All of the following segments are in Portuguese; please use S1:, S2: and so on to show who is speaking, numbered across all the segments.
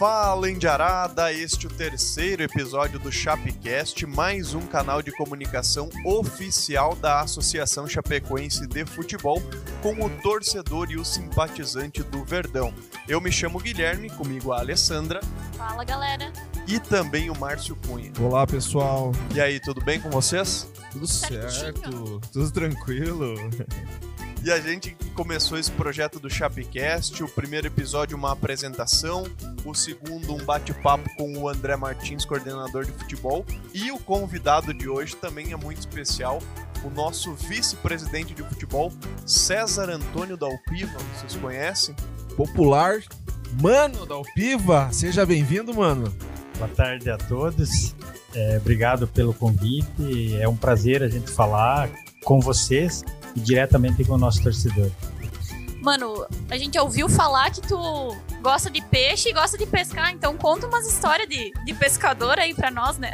S1: Fala Indiarada, este é o terceiro episódio do Chapecast, mais um canal de comunicação oficial da Associação Chapecoense de Futebol, com o torcedor e o simpatizante do Verdão. Eu me chamo Guilherme, comigo a Alessandra.
S2: Fala galera.
S1: E também o Márcio Cunha.
S3: Olá pessoal.
S1: E aí, tudo bem com vocês?
S3: Tudo
S2: Certinho.
S3: certo, tudo tranquilo.
S1: E a gente começou esse projeto do Chapecast, o primeiro episódio uma apresentação, o segundo um bate-papo com o André Martins, coordenador de futebol, e o convidado de hoje também é muito especial, o nosso vice-presidente de futebol, César Antônio Dalpiva, vocês conhecem?
S3: Popular, mano da Alpiva, seja bem-vindo, mano.
S4: Boa tarde a todos. É, obrigado pelo convite. É um prazer a gente falar com vocês e diretamente com o nosso torcedor.
S2: Mano, a gente ouviu falar que tu gosta de peixe e gosta de pescar, então conta umas histórias de, de pescador aí pra nós, né?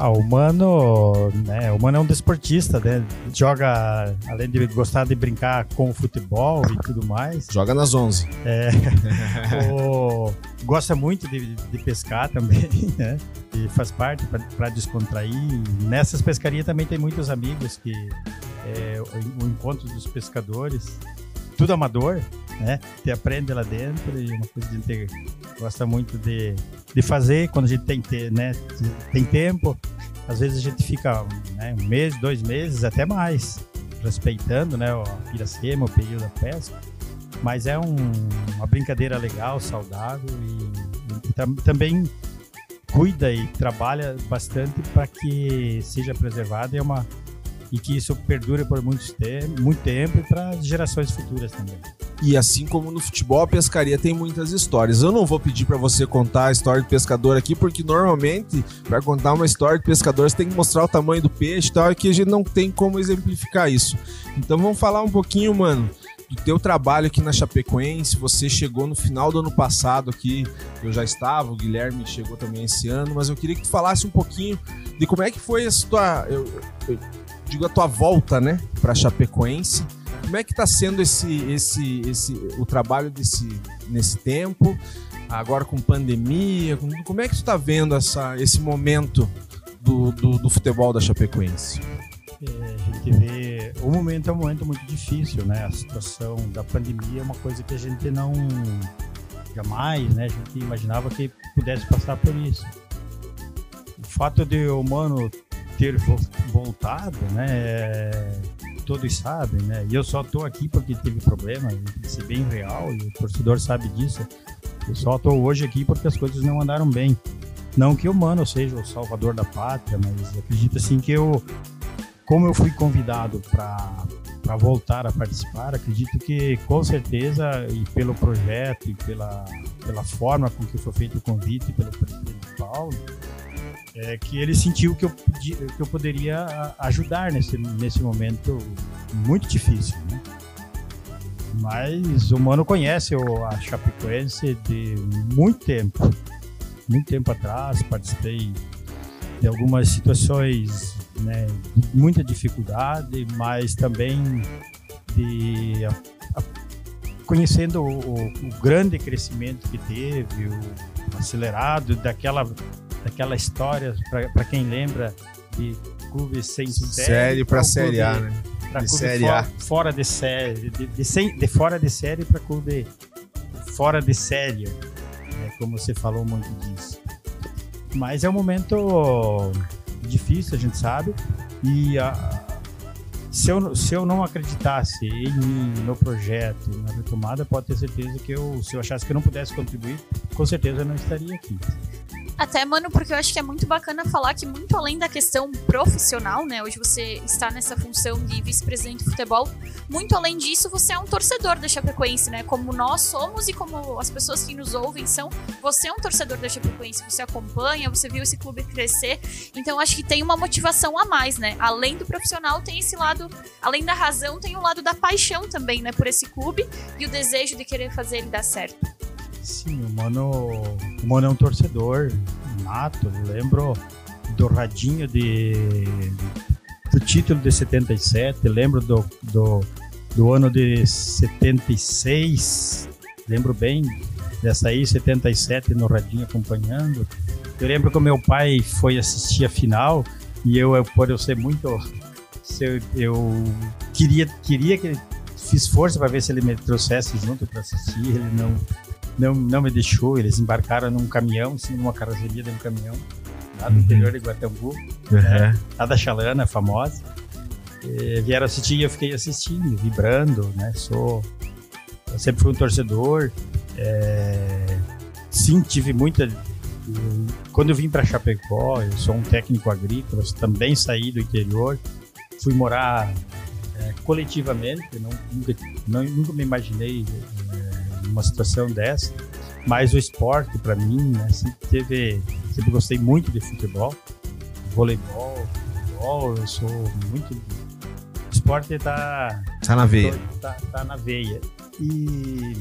S4: Ah, o Mano, né, o Mano é um desportista, né? Joga, além de gostar de brincar com o futebol e tudo mais,
S3: Joga nas 11.
S4: o- gosta muito de, de pescar também, né? E faz parte para descontrair. Nessas pescarias também tem muitos amigos que é, o, encontro dos pescadores, tudo amador, né? Te aprende lá dentro e uma coisa que a gente gosta muito de, de fazer quando a gente tem, te- né, tem tempo. Às vezes a gente fica né, um mês, dois meses, até mais, respeitando né, o Piracema, o período da pesca. Mas é um- uma brincadeira legal, saudável e, e tam- também cuida e trabalha bastante para que seja preservado é uma, e que isso perdure por muito tempo, muito tempo e para gerações futuras também.
S3: E assim como no futebol, a pescaria tem muitas histórias. Eu não vou pedir pra você contar a história do pescador aqui, porque normalmente, pra contar uma história de pescador, você tem que mostrar o tamanho do peixe e tal, e aqui a gente não tem como exemplificar isso. Então vamos falar um pouquinho, mano, do teu trabalho aqui na Chapecoense. Você chegou no final do ano passado aqui, eu já estava, o Guilherme chegou também esse ano, mas eu queria que tu falasse um pouquinho de como é que foi a tua, eu, eu digo a tua volta, né, pra Chapecoense. Como é que tá sendo esse, esse, esse, o trabalho desse, nesse tempo? Agora com pandemia, com- como é que tu tá vendo essa, esse momento do, do, do futebol da Chapecoense?
S4: É, a gente vê. O momento é um momento muito difícil, né? A situação da pandemia é uma coisa que a gente não. Jamais, né? A gente imaginava que pudesse passar por isso. O fato de o Mano ter vo- voltado, né? Todos sabem, né? E eu só tô aqui porque teve problema, isso é bem real e o torcedor sabe disso. Eu só tô hoje aqui porque as coisas não andaram bem. Não que o Mano seja o salvador da pátria, mas acredito assim que eu como eu fui convidado para voltar a participar, acredito que com certeza, e pelo projeto e pela, pela forma com que foi feito o convite pelo presidente Paulo, é que ele sentiu que eu, que eu poderia ajudar nesse, nesse momento muito difícil. Né? Mas o Mano conhece a Chapecoense de muito tempo. Muito tempo atrás, participei de algumas situações né, de muita dificuldade, mas também de a- a- conhecendo o- o grande crescimento que teve, o acelerado daquela, daquela história, para quem lembra, de clubes sem série, um
S3: Série A,
S4: clube-
S3: né?
S4: pra
S3: De
S4: clube
S3: Série
S4: fora,
S3: A.
S4: fora de série, de, de, sem- de fora de série para clube fora de série, né, como você falou muito disso. Mas é um momento difícil, a gente sabe, e a- se, eu, se eu não acreditasse em mim, no projeto, na retomada, pode ter certeza que eu, se eu achasse que eu não pudesse contribuir, com certeza eu não estaria aqui.
S2: Até, mano, porque eu acho que é muito bacana falar que, muito além da questão profissional, né? Hoje você está nessa função de vice-presidente de futebol. Muito além disso, você é um torcedor da Chapecoense, né? Como nós somos e como as pessoas que nos ouvem são. Você é um torcedor da Chapecoense, você acompanha, você viu esse clube crescer. Então, acho que tem uma motivação a mais, né? Além do profissional, tem esse lado. Além da razão, tem o lado da paixão também, né? Por esse clube e o desejo de querer fazer ele dar certo.
S4: Sim, o Mano, o Mano é um torcedor nato. Lembro do radinho de, do título de 77, lembro do, do, do ano de 76, Lembro bem dessa aí, 77, no radinho acompanhando. Eu lembro que o meu pai foi assistir a final e eu, eu por eu ser muito. Eu, eu queria, queria que ele fiz força para ver se ele me trouxesse junto para assistir. Ele não, não, não me deixou. Eles embarcaram num caminhão, assim, numa carroceria de um caminhão, lá no interior de Guatambu, né, lá da Chalana, famosa. E vieram assistir e eu fiquei assistindo, vibrando, né? Sou, eu sempre fui um torcedor. É, sim, tive muita quando eu vim para Chapecó, eu sou um técnico agrícola, também saí do interior, fui morar é, coletivamente, não, nunca, não, nunca me imaginei numa situação dessa, mas o esporte para mim, né, sempre teve, sempre gostei muito de futebol, voleibol, futebol, eu sou muito o esporte está
S3: tá na veia.
S4: Tá, tá na veia. E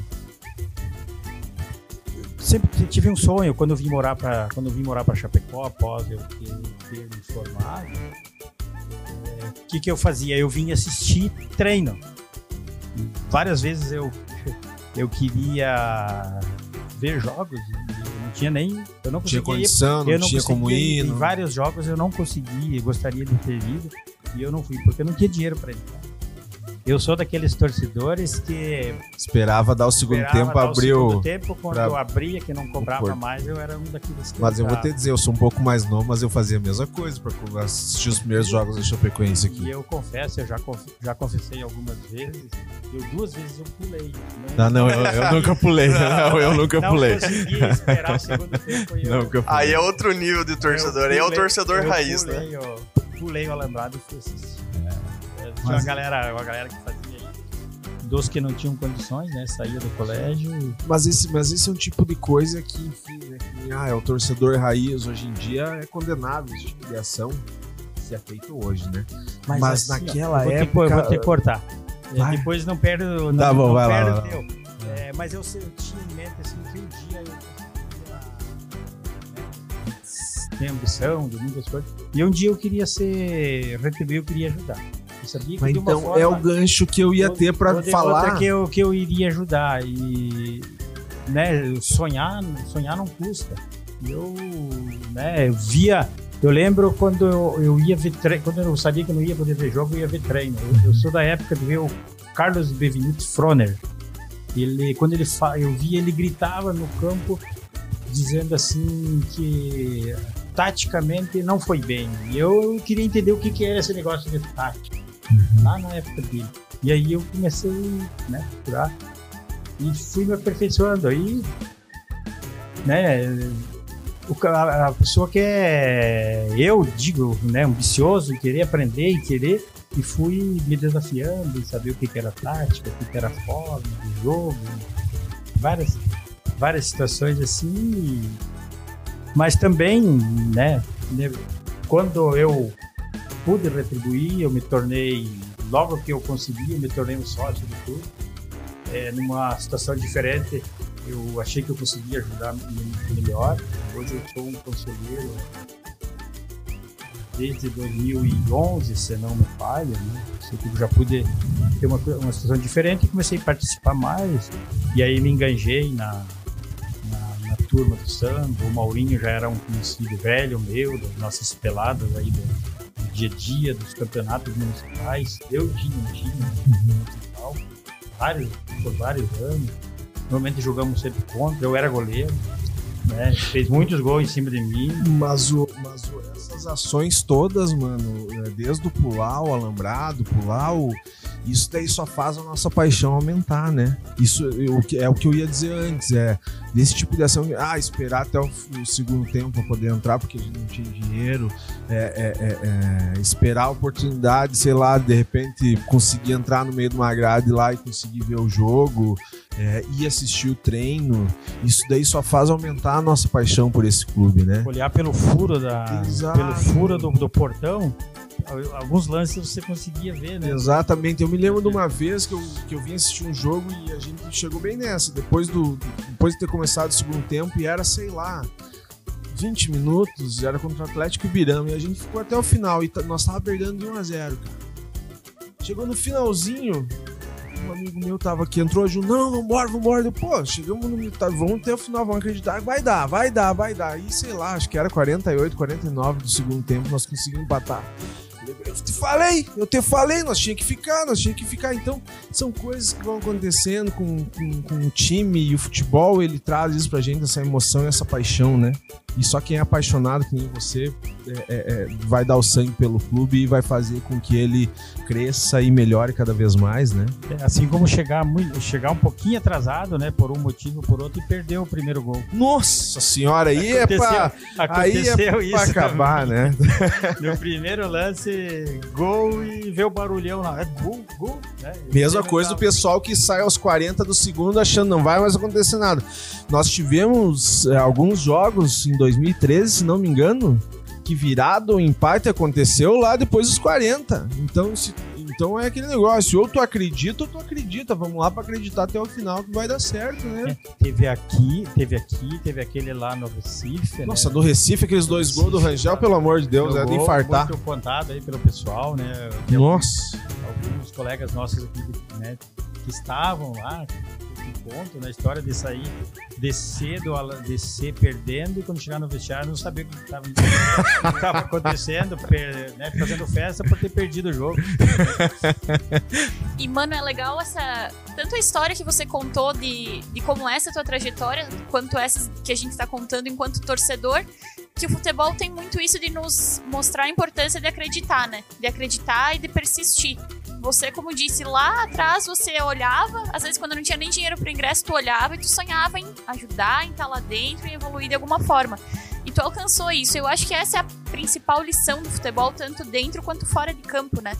S4: sempre tive um sonho quando eu vim morar para quando eu vim morar para Chapecó após eu ter, me formado. O é, que que eu fazia? Eu vinha assistir treino. Várias vezes eu eu queria ver jogos e não tinha nem eu não
S3: tinha
S4: conseguia
S3: condição, não,
S4: eu não
S3: tinha como ir.
S4: Em vários jogos eu não consegui, gostaria de ter ido e eu não fui porque eu não tinha dinheiro para entrar. Eu sou daqueles torcedores que
S3: Esperava dar o segundo tempo,
S4: dar o segundo tempo, quando
S3: pra-
S4: eu abria, que não cobrava mais, eu era um daqueles que
S3: Mas eu vou te dizer, eu sou um pouco mais novo, mas eu fazia a mesma coisa pra assistir os primeiros jogos da Chapecoense
S4: E
S3: aqui.
S4: eu confesso, eu já, conf- já confessei algumas vezes, eu duas vezes eu pulei.
S3: Ah, não, eu, eu nunca pulei. Não, eu nunca
S4: não
S3: pulei.
S4: consegui esperar o segundo tempo e eu,
S3: Nunca pulei.
S1: Aí é outro nível de torcedor, aí é o torcedor
S4: eu
S1: raiz, né?
S4: pulei, eu pulei o alambrado e fui assistir. É, Tinha uma
S3: Mas-
S4: galera, uma galera que fazia aí, dos que não tinham condições, né, saía do colégio
S3: Mas esse, mas esse é um tipo de coisa que, enfim, né, que, ah, é o torcedor raiz hoje em dia é condenável esse tipo de ação se é feito hoje, né? Mas,
S4: assim, ó,
S3: naquela
S4: eu
S3: época.
S4: eu vou ter que cortar. É,
S3: Vai.
S4: Depois não perde o. Não,
S3: Tá bom,
S4: não
S3: vai lá, vai lá.
S4: teu. É, mas eu, eu tinha em mente assim que um dia eu conseguia ter ambição de muitas coisas. E um dia eu queria ser. retribuir, eu queria ajudar. Sabia
S3: Mas então
S4: forma,
S3: é o gancho que eu ia ter
S4: de
S3: falar.
S4: outra que eu, que eu iria ajudar. E né, sonhar, sonhar não custa. Eu, né, eu via. Eu lembro quando eu, eu ia ver treino, quando eu sabia que eu não ia poder ver jogo, eu ia ver treino. Eu, eu sou da época de ver o Carlos Bevinite Froner. Ele, quando ele fa... eu via, ele gritava no campo dizendo assim que taticamente não foi bem. E eu queria entender o que, que era esse negócio de tática lá na época dele. E aí eu comecei né, a procurar e fui me aperfeiçoando. Aí, né, a pessoa que é, eu digo, né, ambicioso, e querer aprender e querer, e fui me desafiando, saber o que, que era tática, o que, que era forma de jogo, várias, várias situações assim. Mas também, né, né, quando eu pude retribuir, eu me tornei, logo que eu consegui, eu me tornei um sócio do clube. É, numa situação diferente, eu achei que eu conseguia ajudar me- melhor. Hoje eu sou um conselheiro desde 2011, se não me falha, né? Eu já pude ter uma, uma situação diferente e comecei a participar mais. E aí me enganjei na, na, na turma do samba. O Maurinho já era um conhecido velho meu, das nossas peladas aí do dia a dia, dos campeonatos municipais. Eu tinha um time municipal, vários, por vários anos. Normalmente jogamos sempre contra, eu era goleiro. Né? Fez muitos gols em cima de mim.
S3: Mas, o, mas o- essas ações todas, mano, é, desde o pular o alambrado, pular o. Isso daí só faz a nossa paixão aumentar, né? Isso eu- é o que eu ia dizer antes, é desse tipo de ação, ah, esperar até o, o segundo tempo para poder entrar porque a gente não tinha dinheiro, é, é, é, é, esperar a oportunidade, sei lá, de repente conseguir entrar no meio de uma grade lá e conseguir ver o jogo, é, ir assistir o treino, isso daí só faz aumentar a nossa paixão por esse clube, né?
S4: olhar pelo furo da
S3: Exato.
S4: pelo furo do, do portão alguns lances você conseguia ver né
S3: Exatamente. Eu me lembro de uma vez que eu, que eu vim assistir um jogo e a gente chegou bem nessa. Depois, do, depois de ter começado o segundo tempo, e era, sei lá, 20 minutos, era contra o Atlético Ibirama. E a gente ficou até o final. E tá- nós tava perdendo de 1 a 0 cara. Chegou no finalzinho, um amigo meu tava aqui, entrou a Ju, não, vambora, vambora. Eu, Pô, chegamos no militar, vamos até o final, vamos acreditar. Vai dar, vai dar, vai dar. E sei lá, acho que era 48, 49 do segundo tempo, nós conseguimos empatar. Eu te falei, eu te falei, nós tinha que ficar, nós tinha que ficar. Então, são coisas que vão acontecendo com, com, com o time e o futebol, ele traz isso pra gente, essa emoção e essa paixão, né? E só quem é apaixonado, que nem você, é, é, vai dar o sangue pelo clube e vai fazer com que ele cresça e melhore cada vez mais, né?
S4: É, assim como chegar, muito, chegar um pouquinho atrasado, né? Por um motivo ou por outro e perder o primeiro gol.
S3: Nossa senhora, aí é pra, aí é pra acabar, né?
S4: No primeiro lance, gol e vê o barulhão lá. É gol, gol. Né?
S3: Mesma coisa do pessoal que sai aos 40 do segundo achando não vai mais acontecer nada. Nós tivemos é, alguns jogos em 2013, se não me engano, que virado o empate aconteceu lá depois dos 40. Então, se, então é aquele negócio, ou tu acredita ou tu acredita. Vamos lá para acreditar até o final que vai dar certo, né?
S4: É, teve aqui, teve aqui, teve aquele lá no Recife.
S3: Nossa,
S4: né?
S3: do Recife, aqueles dois gols do Rangel, pelo amor de Deus, é de infartar.
S4: Muito contado aí pelo pessoal, né?
S3: Nossa.
S4: Alguns, alguns colegas nossos aqui, né, que estavam lá, ponto na história de sair, descer, do, descer perdendo e quando chegar no vestiário não saber o que estava acontecendo, per, né, fazendo festa por ter perdido o jogo.
S2: E, mano, é legal essa. Tanto a história que você contou de, de como é essa tua trajetória, quanto essas que a gente está contando enquanto torcedor, que o futebol tem muito isso de nos mostrar a importância de acreditar, né? De acreditar e de persistir. Você, como disse, lá atrás você olhava, às vezes quando não tinha nem dinheiro pro ingresso, tu olhava e tu sonhava em ajudar, em estar lá dentro e evoluir de alguma forma. E tu alcançou isso. Eu acho que essa é a principal lição do futebol, tanto dentro quanto fora de campo, né?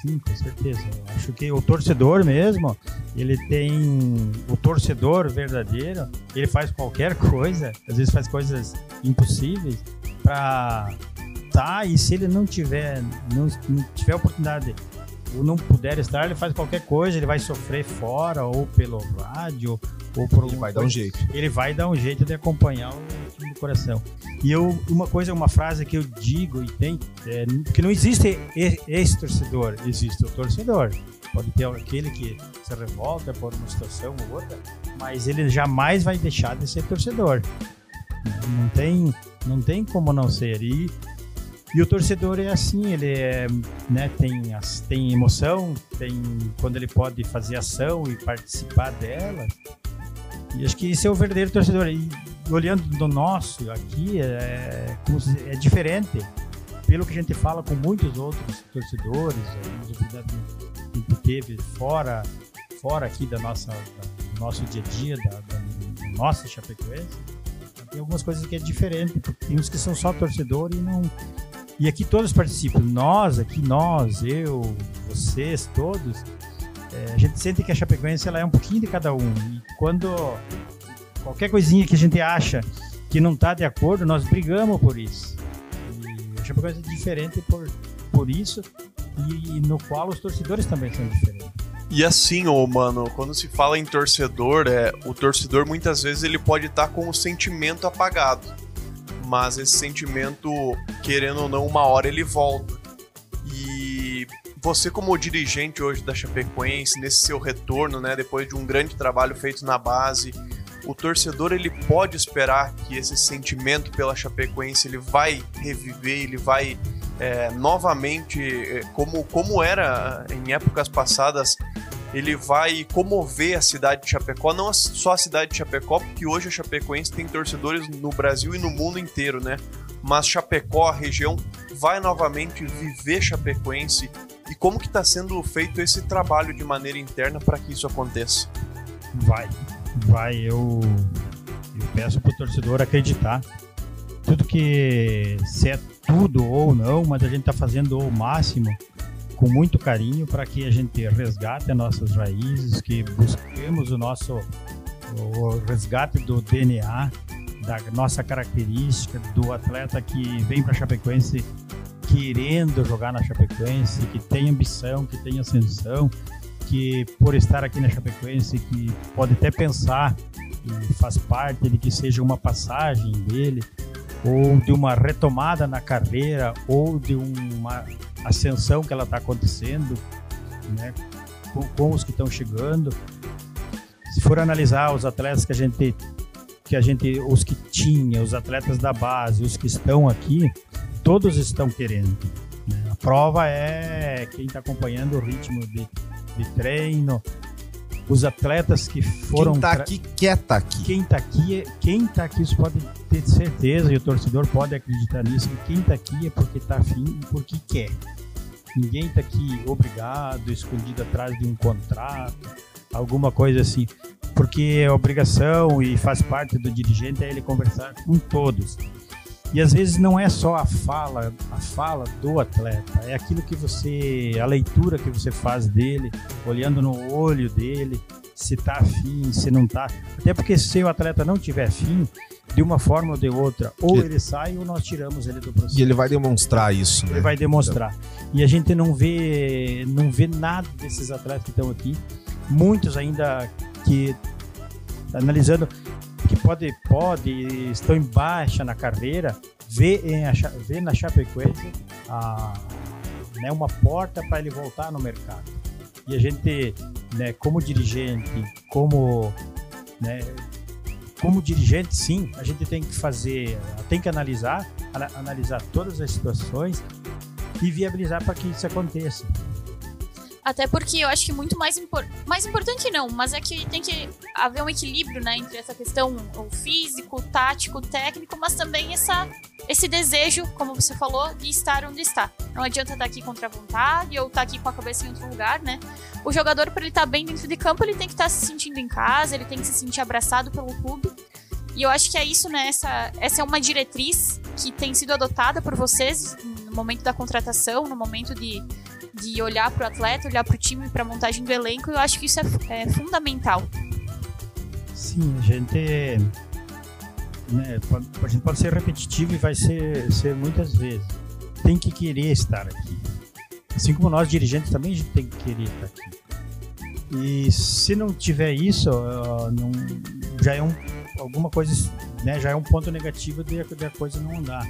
S4: Sim, com certeza. Eu acho que o torcedor mesmo, ele tem. O torcedor verdadeiro, ele faz qualquer coisa, às vezes faz coisas impossíveis, para tá. E se ele não tiver, não, não tiver oportunidade ou não puder estar, ele faz qualquer coisa, ele vai sofrer fora, ou pelo rádio, ou por
S3: Ele vai dar um jeito.
S4: Ele vai dar um jeito de acompanhar o time coração. E eu, uma coisa, uma frase que eu digo e tem, é, que não existe esse torcedor, existe o torcedor. Pode ter aquele que se revolta por uma situação ou outra, mas ele jamais vai deixar de ser torcedor. Não tem, não tem como não ser. E e o torcedor é assim, ele é, né, tem, tem emoção, tem quando ele pode fazer ação e participar dela. E acho que esse é o verdadeiro torcedor. E olhando do nosso aqui, é, é diferente. Pelo que a gente fala com muitos outros torcedores, que teve fora, fora aqui da nossa, da, do nosso dia a dia, da, da nossa Chapecoense, tem algumas coisas que é diferente. Tem uns que são só torcedor e não, e aqui todos participam. Nós, aqui nós, eu, vocês, todos, é, a gente sente que a Chapecoense ela é um pouquinho de cada um. E quando qualquer coisinha que a gente acha que não está de acordo, nós brigamos por isso. E a Chapecoense é diferente por, por isso e, e no qual os torcedores também são diferentes.
S1: E assim, ô mano, quando se fala em torcedor, é, o torcedor muitas vezes ele pode estar tá com o sentimento apagado mas esse sentimento, querendo ou não, uma hora ele volta. E você como dirigente hoje da Chapecoense, nesse seu retorno, né, depois de um grande trabalho feito na base, o torcedor ele pode esperar que esse sentimento pela Chapecoense ele vai reviver, ele vai é, novamente, é, como, como era em épocas passadas, ele vai comover a cidade de Chapecó, não só a cidade de Chapecó, porque hoje a Chapecoense tem torcedores no Brasil e no mundo inteiro, né? Mas Chapecó, a região, vai novamente viver Chapecoense e como que está sendo feito esse trabalho de maneira interna para que isso aconteça?
S4: Vai, vai. Eu, eu peço para o torcedor acreditar. Tudo que se é tudo ou não, mas a gente está fazendo o máximo com muito carinho para que a gente resgate as nossas raízes, que busquemos o nosso o resgate do DNA, da nossa característica, do atleta que vem para a Chapecoense querendo jogar na Chapecoense, que tem ambição, que tem ascensão, que por estar aqui na Chapecoense, que pode até pensar e faz parte de que seja uma passagem dele, ou de uma retomada na carreira, ou de uma ascensão que ela está acontecendo, né? com, com os que estão chegando. Se for analisar os atletas que a gente que a gente os que tinha, os atletas da base, os que estão aqui, todos estão querendo. Né? A prova é quem está acompanhando o ritmo de, de treino, os atletas que foram.
S3: Quem tá aqui quer tá aqui.
S4: Quem tá aqui, quem tá aqui, isso pode ter certeza, e o torcedor pode acreditar nisso, que quem tá aqui é porque tá afim e porque quer. Ninguém tá aqui obrigado, escondido atrás de um contrato, alguma coisa assim. Porque é obrigação e faz parte do dirigente é ele conversar com todos. E às vezes não é só a fala, a fala do atleta, é aquilo que você, a leitura que você faz dele, olhando no olho dele, se tá afim, se não tá. Até porque se o atleta não tiver afim, de uma forma ou de outra, ou ele, ele sai ou nós tiramos ele do processo.
S3: E ele vai demonstrar isso, né?
S4: Ele vai demonstrar. E a gente não vê, não vê nada desses atletas que estão aqui. Muitos ainda que analisando que pode, pode estão em baixa na carreira, vê, em, vê na Chapecoense a, né, uma porta para ele voltar no mercado. E a gente, né, como dirigente, como, né, como dirigente, sim, a gente tem que fazer, tem que analisar, analisar todas as situações e viabilizar para que isso aconteça.
S2: Até porque eu acho que muito mais, impor mais importante não, mas é que tem que haver um equilíbrio, né, entre essa questão físico, tático, técnico, mas também essa, esse desejo, como você falou, de estar onde está. Não adianta estar aqui contra a vontade ou estar aqui com a cabeça em outro lugar, né? O jogador, para ele estar bem dentro de campo, ele tem que estar se sentindo em casa, ele tem que se sentir abraçado pelo clube. E eu acho que é isso, né? Essa, essa é uma diretriz que tem sido adotada por vocês no momento da contratação, no momento de de olhar para o atleta, olhar para o time, para a montagem do elenco, eu acho que isso é, é fundamental.
S4: Sim, a gente, né, pode, a gente pode ser repetitivo e vai ser, ser muitas vezes. Tem que querer estar aqui. Assim como nós dirigentes também a gente tem que querer estar aqui. E se não tiver isso, não, já é um, alguma coisa, né, já é um ponto negativo de, de a coisa não andar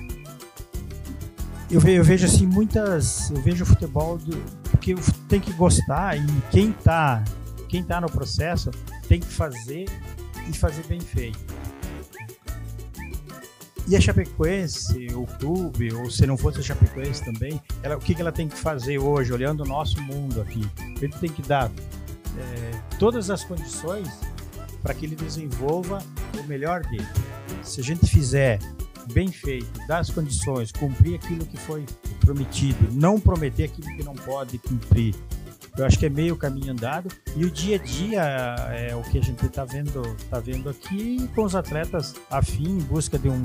S4: eu, eu vejo assim muitas. Eu vejo o futebol do, porque tem que gostar e quem tá, quem tá no processo tem que fazer e fazer bem feito. E a Chapecoense, o clube, ou se não fosse a Chapecoense também, ela, o que, que ela tem que fazer hoje, olhando o nosso mundo aqui? Ele tem que dar é, todas as condições para que ele desenvolva o melhor dele. Se a gente fizer bem feito, dar as condições, cumprir aquilo que foi prometido, não prometer aquilo que não pode cumprir. Eu acho que é meio caminho andado e o dia a dia é o que a gente está vendo, tá vendo aqui com os atletas afim em busca de um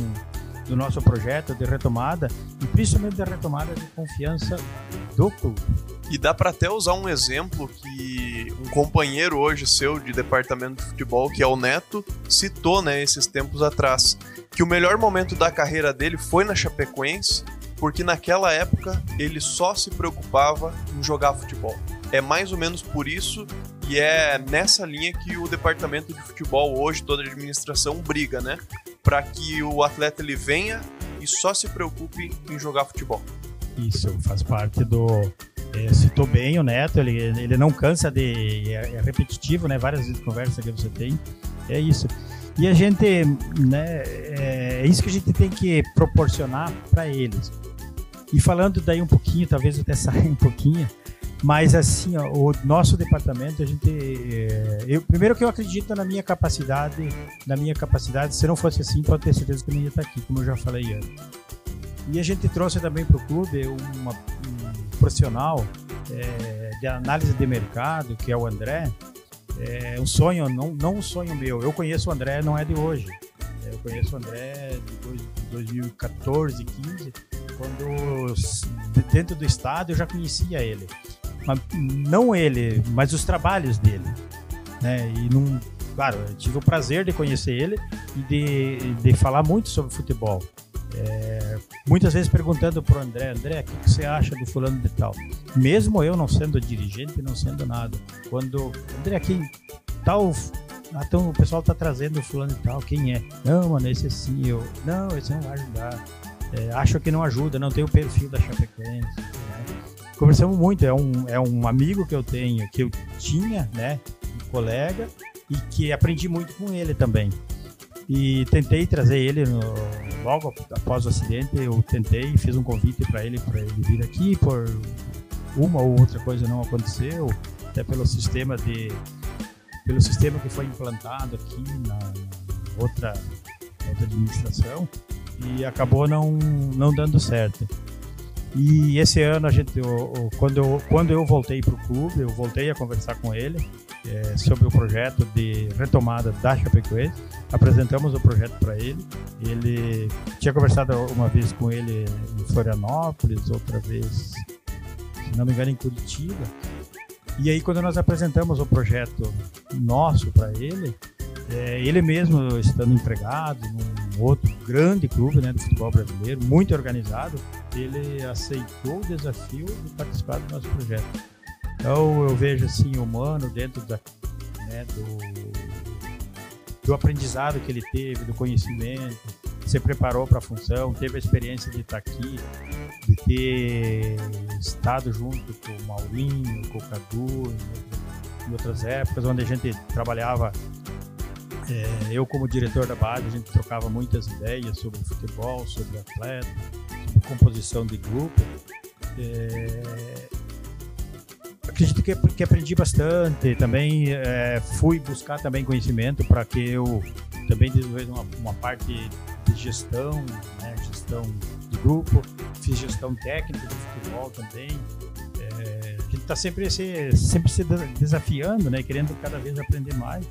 S4: do nosso projeto de retomada e principalmente da retomada de confiança do clube.
S1: E dá para até usar um exemplo que um companheiro hoje seu de departamento de futebol, que é o Neto, citou, né, esses tempos atrás que o melhor momento da carreira dele foi na Chapecoense, porque naquela época ele só se preocupava em jogar futebol. É mais ou menos por isso e é nessa linha que o departamento de futebol hoje, toda a administração briga, né? Para que o atleta ele venha e só se preocupe em jogar futebol.
S4: Isso faz parte do. É, citou bem o Neto, ele, ele não cansa de. É, é repetitivo, né? Várias vezes conversa que você tem. É isso. E a gente, né, é, é isso que a gente tem que proporcionar para eles. E falando daí um pouquinho, talvez até sair um pouquinho, mas assim, ó, o nosso departamento, a gente, é, eu, primeiro que eu acredito na minha capacidade, na minha capacidade, se não fosse assim, pode ter certeza que eu não ia estar aqui, como eu já falei antes. E a gente trouxe também para o clube uma, um profissional é, de análise de mercado, que é o André, é um sonho, não, não um sonho meu. Eu conheço o André, não é de hoje. É, eu conheço o André de 2014, 15, quando dentro do estado eu já conhecia ele. Mas, não ele, mas os trabalhos dele. Né? E não, claro, eu tive o prazer de conhecer ele e de, de falar muito sobre futebol. É, muitas vezes perguntando para o André, André, o que, que, você acha do fulano de tal? Mesmo eu não sendo dirigente, não sendo nada. Quando, André, quem tal... Então o pessoal tá trazendo o fulano de tal, quem é? Não, mano, esse é sim, eu... Não, esse não vai ajudar. É, acho que não ajuda, não tem o perfil da Chapecoense. Né? conversamos muito. É um, é um amigo que eu tenho, que eu tinha, né? Um colega, e que aprendi muito com ele também. E tentei trazer ele no, logo após o acidente. Eu tentei, fiz um convite para ele para ele vir aqui. Por uma ou outra coisa não aconteceu, até pelo sistema de pelo sistema que foi implantado aqui na, outra, outra administração e acabou não, não dando certo. E esse ano a gente, quando, eu, quando eu voltei para o clube, eu voltei a conversar com ele é, sobre o projeto de retomada da Chapecoense. Apresentamos o projeto para ele. Ele tinha conversado uma vez com ele em Florianópolis, outra vez, se não me engano, em Curitiba. E aí quando nós apresentamos o projeto nosso para ele, é, ele mesmo estando empregado num outro grande clube né, do futebol brasileiro, muito organizado, ele aceitou o desafio de participar do nosso projeto. Então eu vejo assim o Mano dentro da, né, do, do aprendizado que ele teve, do conhecimento, se preparou para a função, teve a experiência de estar aqui, de ter estado junto com o Maurinho, com o Cadu, em outras épocas, onde a gente trabalhava é, eu, como diretor da base, a gente trocava muitas ideias sobre futebol, sobre atleta, sobre composição de grupo. É, acredito que, que, aprendi bastante. Também é, fui buscar também conhecimento para que eu também desenvolvesse uma, uma parte de gestão, né, gestão de grupo. Fiz gestão técnica de futebol também. É, a gente está sempre se, sempre se desafiando, né, querendo cada vez aprender mais.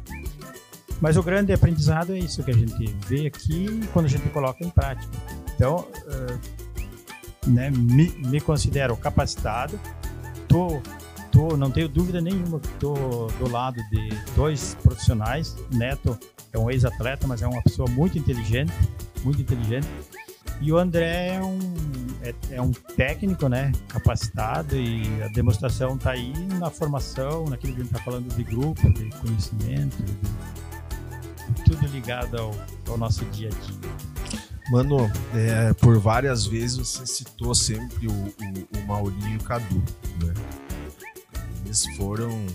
S4: Mas o grande aprendizado é isso que a gente vê aqui quando a gente coloca em prática. Então, uh, né, me, me, considero capacitado, tô, tô, não tenho dúvida nenhuma que estou do lado de dois profissionais. Neto é um ex-atleta, mas é uma pessoa muito inteligente, muito inteligente. E o André é um, é, é, um técnico, né, capacitado e a demonstração está aí na formação, naquilo que a gente está falando de grupo, de conhecimento, de tudo ligado ao, ao nosso dia a dia.
S3: Mano, é, por várias vezes você citou sempre o, o, o Maurinho e o Cadu, né? Eles foram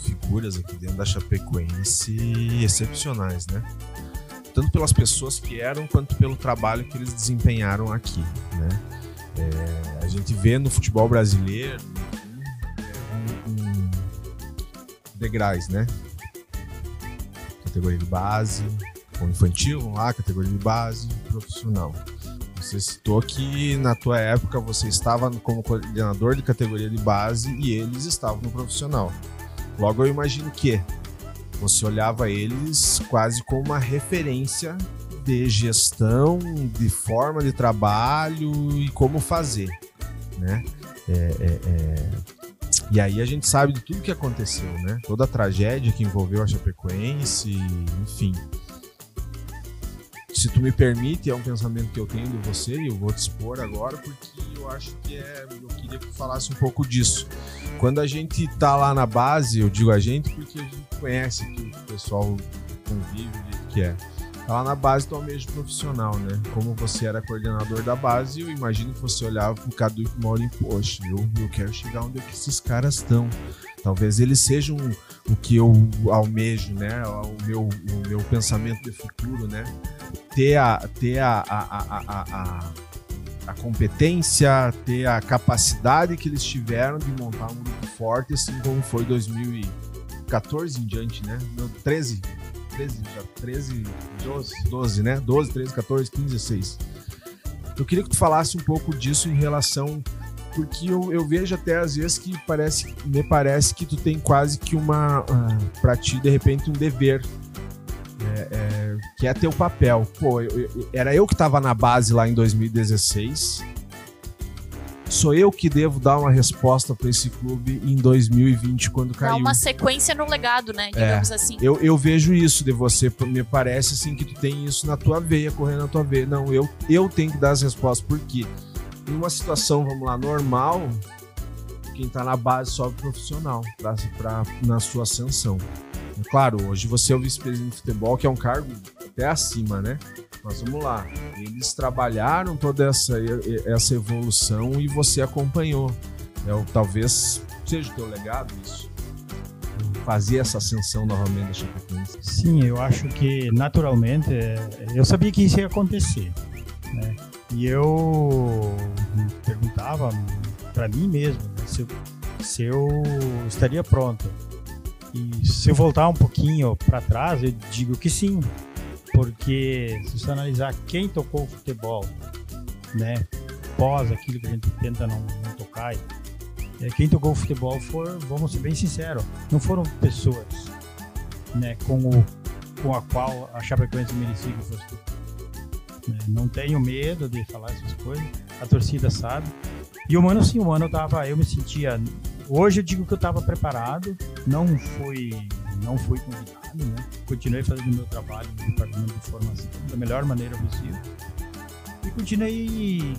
S3: figuras aqui dentro da Chapecoense excepcionais, né? Tanto pelas pessoas que eram, quanto pelo trabalho que eles desempenharam aqui, né? É, a gente vê no futebol brasileiro um, degraus, né? categoria de base, ou infantil, vamos lá, categoria de base, profissional. Você citou que na tua época você estava como coordenador de categoria de base e eles estavam no profissional. Logo eu imagino que você olhava eles quase como uma referência de gestão, de forma de trabalho e como fazer, né? É, é, é e aí a gente sabe de tudo que aconteceu, né? Toda a tragédia que envolveu a Chapecoense, enfim. Se tu me permite, é um pensamento que eu tenho de você e eu vou te expor agora porque eu acho que é, eu queria que tu falasse um pouco disso. Quando a gente tá lá na base, eu digo a gente porque a gente conhece que o pessoal convive que é lá na base do almejo profissional, né? Como você era coordenador da base, eu imagino que você olhava pro Cadu e pro Maurinho, poxa, eu, eu quero chegar onde é que esses caras estão. Talvez eles sejam o que eu almejo, né? O meu, o meu pensamento de futuro, né? Ter a, ter a, a, a, a, a competência, ter a capacidade que eles tiveram de montar um grupo forte, assim como foi 2014 em diante, né? 13, 13, já 13, 12, 12, né? 12, 13, 14, 15, 16. Eu queria que tu falasse um pouco disso em relação porque eu, eu, vejo até às vezes que parece, me parece que tu tem quase que uma, uh, pra ti, de repente, um dever, é, é, que é teu papel. Pô, eu, eu, era eu que tava na base lá em 2016, sou eu que devo dar uma resposta para esse clube em 2020 quando caiu. Dá
S2: uma sequência no legado, né? Digamos é, assim.
S3: Eu, eu vejo isso de você, me parece assim que tu tem isso na tua veia, correndo na tua veia. Não, eu, eu tenho que dar as respostas, porque em uma situação, vamos lá, normal, quem tá na base sobe profissional pra, pra, na sua ascensão. Claro, hoje você é o vice-presidente de futebol, que é um cargo até acima, né? Mas vamos lá. Eles trabalharam toda essa, essa evolução e você acompanhou. É o, talvez seja o teu legado isso. Fazer essa ascensão novamente da Chapecoense.
S4: Sim, eu acho que naturalmente eu sabia que isso ia acontecer, né? E eu perguntava para mim mesmo né, se, eu, se eu estaria pronto. E se eu voltar um pouquinho para trás, eu digo que sim, porque se você analisar quem tocou futebol, né, pós aquilo que a gente tenta não, não tocar, é, quem tocou futebol foi, vamos ser bem sinceros, não foram pessoas, né, com o com a qual a Chapecoense merecia que fosse. Né, não tenho medo de falar essas coisas, a torcida sabe. E o mano, sim, o mano tava, eu me sentia. Hoje eu digo que eu estava preparado, não fui, não fui convidado, né? Continuei fazendo meu trabalho no departamento de formação da melhor maneira possível. E continuei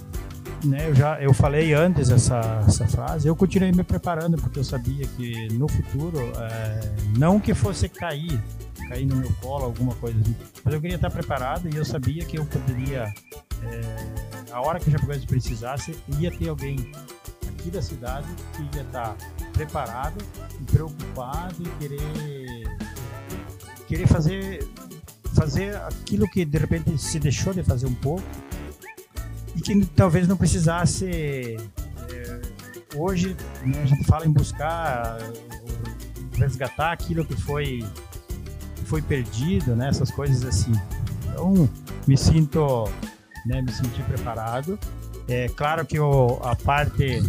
S4: né, eu já eu falei antes essa, essa frase, eu continuei me preparando porque eu sabia que no futuro, é, não que fosse cair, cair no meu colo, alguma coisa assim, mas eu queria estar preparado e eu sabia que eu poderia, é, a hora que o Japoguense precisasse, ia ter alguém aqui da cidade que ia estar preparado preocupado e querer, querer fazer, fazer aquilo que de repente se deixou de fazer um pouco e que talvez não precisasse. É, hoje né, a gente fala em buscar resgatar aquilo que foi foi perdido, né? Essas coisas assim. Então me sinto, né? Me senti preparado. É claro que o, a parte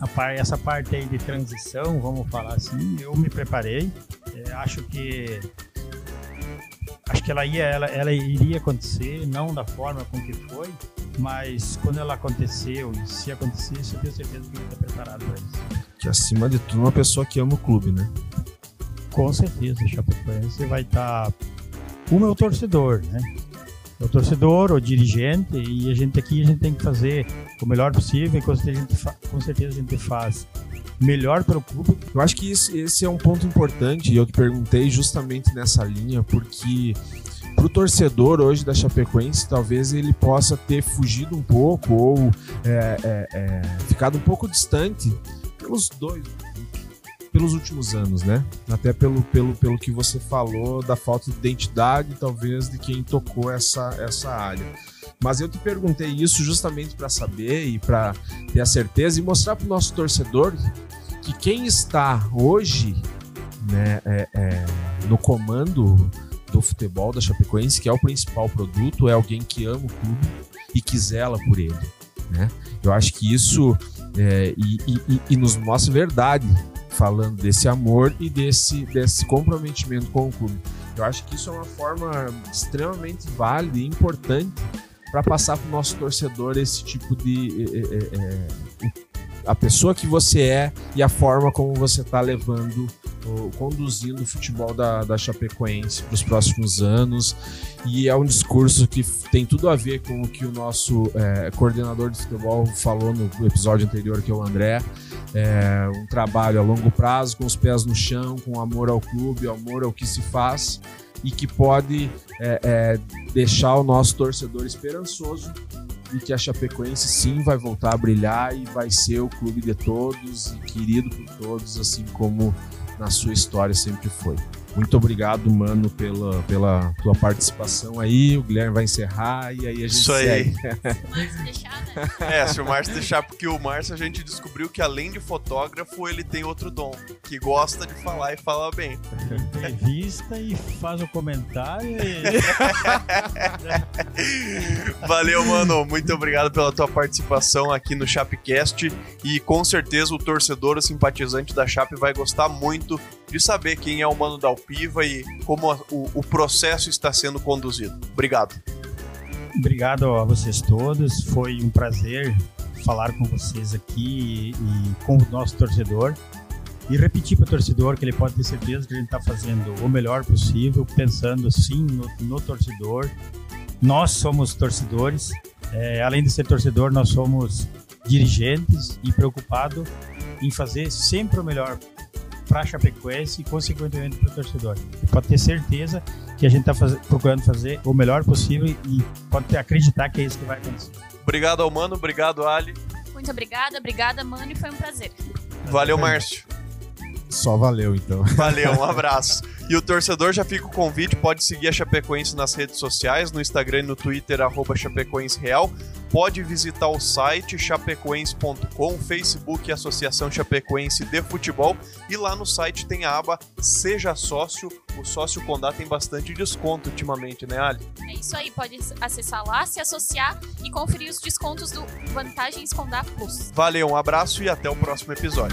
S4: a par, essa parte aí de transição, vamos falar assim, eu me preparei. É, acho que acho que ela ia ela, ela iria acontecer, não da forma com que foi, mas quando ela aconteceu, e se acontecesse, eu tenho certeza que ele está preparado para isso.
S3: Que acima de tudo, uma pessoa que ama o clube, né?
S4: Com certeza, Chapecoense vai estar. Tá... O meu torcedor, né? O torcedor, o dirigente, e a gente aqui a gente tem que fazer o melhor possível, e com certeza a gente, fa... certeza a gente faz melhor para o clube.
S3: Eu acho que isso, esse é um ponto importante, e eu que perguntei justamente nessa linha, porque para o torcedor hoje da Chapecoense, talvez ele possa ter fugido um pouco ou é, é, é, ficado um pouco distante pelos dois, pelos últimos anos, né? Até pelo, pelo, pelo que você falou da falta de identidade, talvez, de quem tocou essa, essa área. Mas eu te perguntei isso justamente para saber e para ter a certeza e mostrar para o nosso torcedor que quem está hoje né, é, é, no comando do futebol da Chapecoense, que é o principal produto, é alguém que ama o clube e que zela por ele. Né? Eu acho que isso é, e, e, e, nos mostra verdade falando desse amor e desse, desse comprometimento com o clube. Eu acho que isso é uma forma extremamente válida e importante para passar para o nosso torcedor esse tipo de. É, é, é, a pessoa que você é e a forma como você está levando conduzindo o futebol da, da Chapecoense para os próximos anos. E é um discurso que tem tudo a ver com o que o nosso é, coordenador de futebol falou no episódio anterior, que é o André. É um trabalho a longo prazo, com os pés no chão, com amor ao clube, amor ao que se faz e que pode é, é, deixar o nosso torcedor esperançoso e que a Chapecoense sim vai voltar a brilhar e vai ser o clube de todos e querido por todos, assim como na sua história sempre foi. Muito obrigado, mano, pela, pela tua participação aí. O Guilherme vai encerrar e aí a gente
S1: Isso
S3: segue.
S1: aí. Se deixar, né? É, se o Márcio deixar, porque o Márcio a gente descobriu que além de fotógrafo, ele tem outro dom, que gosta de falar e fala bem.
S4: Entrevista e faz o comentário. E...
S1: Valeu, mano. Muito obrigado pela tua participação aqui no Chapecast. E com certeza o torcedor, o simpatizante da Chape vai gostar muito de saber quem é o Mano da Alpiva e como a, o, o processo está sendo conduzido. Obrigado.
S4: Obrigado a vocês todos. Foi um prazer falar com vocês aqui e, e com o nosso torcedor. E repetir para o torcedor que ele pode ter certeza que a gente está fazendo o melhor possível, pensando sim no, no torcedor. Nós somos torcedores, é, além de ser torcedor, nós somos dirigentes e preocupados em fazer sempre o melhor para a Chapecoense e, consequentemente, para o torcedor. E pode ter certeza que a gente está faz... procurando fazer o melhor possível e pode acreditar que é isso que vai acontecer.
S1: Obrigado ao Mano, obrigado Ali.
S2: Muito obrigada, obrigada, mano, e foi um prazer.
S1: Valeu, Márcio.
S3: Só valeu, então.
S1: Valeu, um abraço. E o torcedor já fica o convite, pode seguir a Chapecoense nas redes sociais, no Instagram e no Twitter, arroba Chapecoense Real. Pode visitar o site chapecoense.com, Facebook Associação Chapecoense de Futebol. E lá no site tem a aba Seja Sócio. O Sócio Condá tem bastante desconto ultimamente, né, Ali?
S2: É isso aí, pode acessar lá, se associar e conferir os descontos do Vantagens Condá Plus.
S1: Valeu, um abraço e até o próximo episódio.